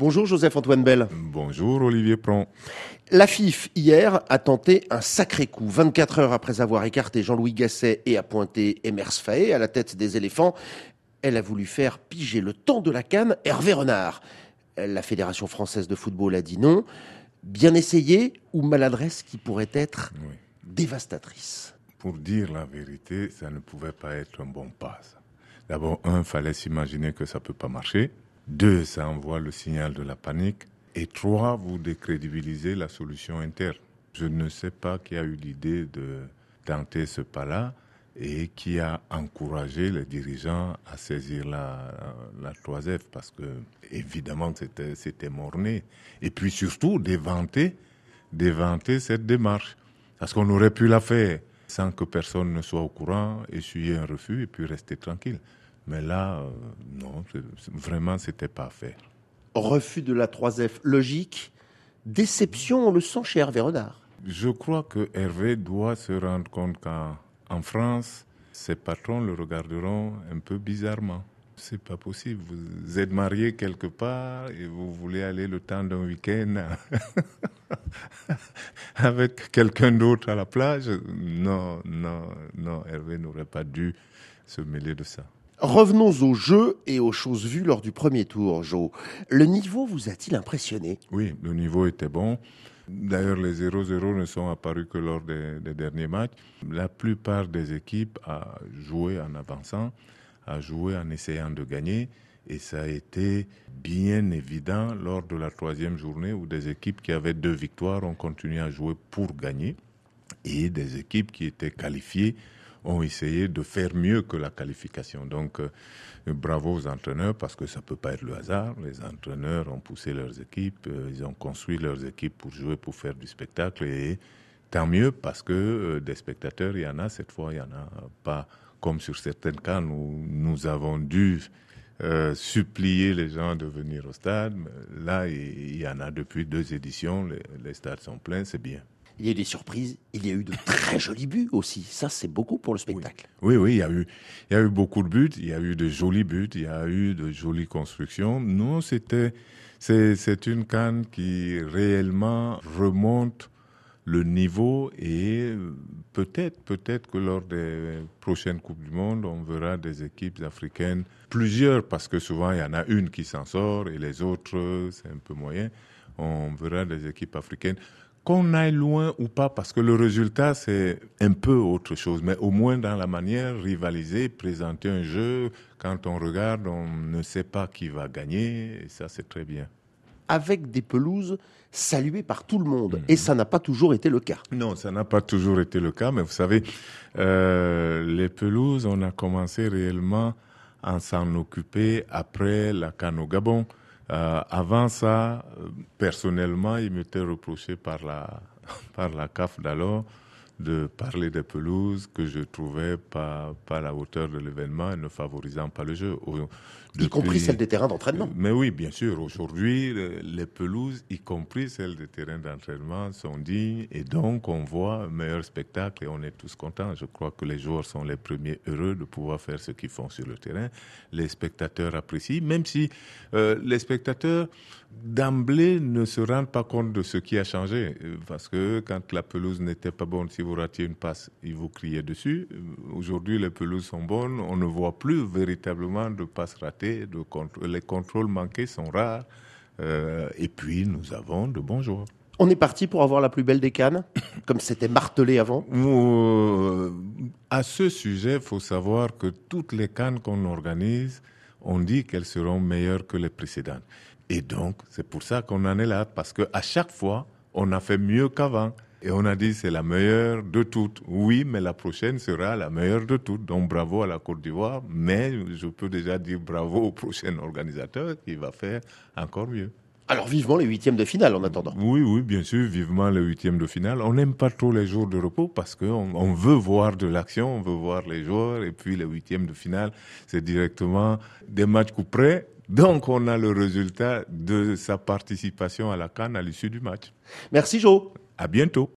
Bonjour Joseph-Antoine Bell. Bonjour Olivier Pron. La FIF, hier, a tenté un sacré coup. 24 heures après avoir écarté Jean-Louis Gasset et appointé Emers Faé à la tête des éléphants, elle a voulu faire piger le temps de la canne Hervé Renard. La Fédération française de football a dit non. Bien essayé ou maladresse qui pourrait être dévastatrice? Pour dire la vérité, ça ne pouvait pas être un bon pas. D'abord, un, fallait s'imaginer que ça ne peut pas marcher. Deux, ça envoie le signal de la panique. Et trois, vous décrédibilisez la solution interne. Je ne sais pas qui a eu l'idée de tenter ce pas-là et qui a encouragé les dirigeants à saisir la, la 3F parce que, évidemment, c'était, morné. Et puis surtout, d'éventer, d'éventer cette démarche. Parce qu'on aurait pu la faire sans que personne ne soit au courant, essuyer un refus et puis rester tranquille. Mais là, euh, non, vraiment, c'était pas fait. Refus de la 3F logique, déception, on le sent chez Hervé Renard. Je crois que Hervé doit se rendre compte qu'en France, ses patrons le regarderont un peu bizarrement. C'est pas possible. Vous êtes marié quelque part et vous voulez aller le temps d'un week-end avec quelqu'un d'autre à la plage? Non, non, non, Hervé n'aurait pas dû se mêler de ça. Revenons au jeu et aux choses vues lors du premier tour, Jo. Le niveau vous a-t-il impressionné? Oui, le niveau était bon. D'ailleurs, les 0-0 ne sont apparus que lors des, des, derniers matchs. La plupart des équipes a joué en avançant, a joué en essayant de gagner. Et ça a été bien évident lors de la troisième journée où des équipes qui avaient deux victoires ont continué à jouer pour gagner et des équipes qui étaient qualifiées ont essayé de faire mieux que la qualification. Donc, euh, bravo aux entraîneurs parce que ça peut pas être le hasard. Les entraîneurs ont poussé leurs équipes, euh, ils ont construit leurs équipes pour jouer, pour faire du spectacle et tant mieux parce que euh, des spectateurs, il y en a cette fois, il y en a pas comme sur certaines cas où nous avons dû supplier les gens de venir au stade. Là, il y en a depuis deux éditions, les, stades sont pleins, c'est bien. Il y a des surprises, il y a eu de très jolis buts aussi. Ça, c'est beaucoup pour le spectacle. Oui, oui, il y a eu, il y a eu beaucoup de buts, il y a eu de jolis buts, il y a eu de jolies constructions. Non, c'était, c'est, c'est une canne qui réellement remonte le niveau et peut-être, peut-être que lors des prochaines Coupes du Monde, on verra des équipes africaines, plusieurs, parce que souvent il y en a une qui s'en sort et les autres, c'est un peu moyen. On verra des équipes africaines qu'on aille loin ou pas, parce que le résultat, c'est un peu autre chose, mais au moins dans la manière, rivaliser, présenter un jeu, quand on regarde, on ne sait pas qui va gagner, et ça, c'est très bien. Avec des pelouses saluées par tout le monde, mmh. et ça n'a pas toujours été le cas. Non, ça n'a pas toujours été le cas, mais vous savez, euh, les pelouses, on a commencé réellement à s'en occuper après la canne au Gabon. Euh, avant ça, personnellement, il m'était reproché par la, par la CAF d'alors de parler des pelouses que je trouvais pas, pas à la hauteur de l'événement et ne favorisant pas le jeu. Depuis... Y compris celle des terrains d'entraînement. Mais oui, bien sûr. Aujourd'hui, les pelouses, y compris celles des terrains d'entraînement, sont dignes et donc on voit un meilleur spectacle et on est tous contents. Je crois que les joueurs sont les premiers heureux de pouvoir faire ce qu'ils font sur le terrain. Les spectateurs apprécient, même si euh, les spectateurs d'emblée ne se rendent pas compte de ce qui a changé. Parce que quand la pelouse n'était pas bonne, si vous ratiez une passe, ils vous criaient dessus. Aujourd'hui, les pelouses sont bonnes. On ne voit plus véritablement de passes ratées. De les contrôles manqués sont rares. Euh, et puis, nous avons de bons joueurs. On est parti pour avoir la plus belle des cannes, comme c'était martelé avant euh, À ce sujet, il faut savoir que toutes les cannes qu'on organise, on dit qu'elles seront meilleures que les précédentes. Et donc, c'est pour ça qu'on en est là, parce qu'à chaque fois, on a fait mieux qu'avant. Et on a dit c'est la meilleure de toutes. Oui, mais la prochaine sera la meilleure de toutes. Donc bravo à la Côte d'Ivoire, mais je peux déjà dire bravo au prochain organisateur qui va faire encore mieux. Alors vivement les huitièmes de finale en attendant. Oui, oui, bien sûr, vivement les huitièmes de finale. On n'aime pas trop les jours de repos parce qu'on on veut voir de l'action, on veut voir les joueurs. Et puis les huitièmes de finale, c'est directement des matchs coup près. Donc on a le résultat de sa participation à la Cannes à l'issue du match. Merci Joe. À bientôt.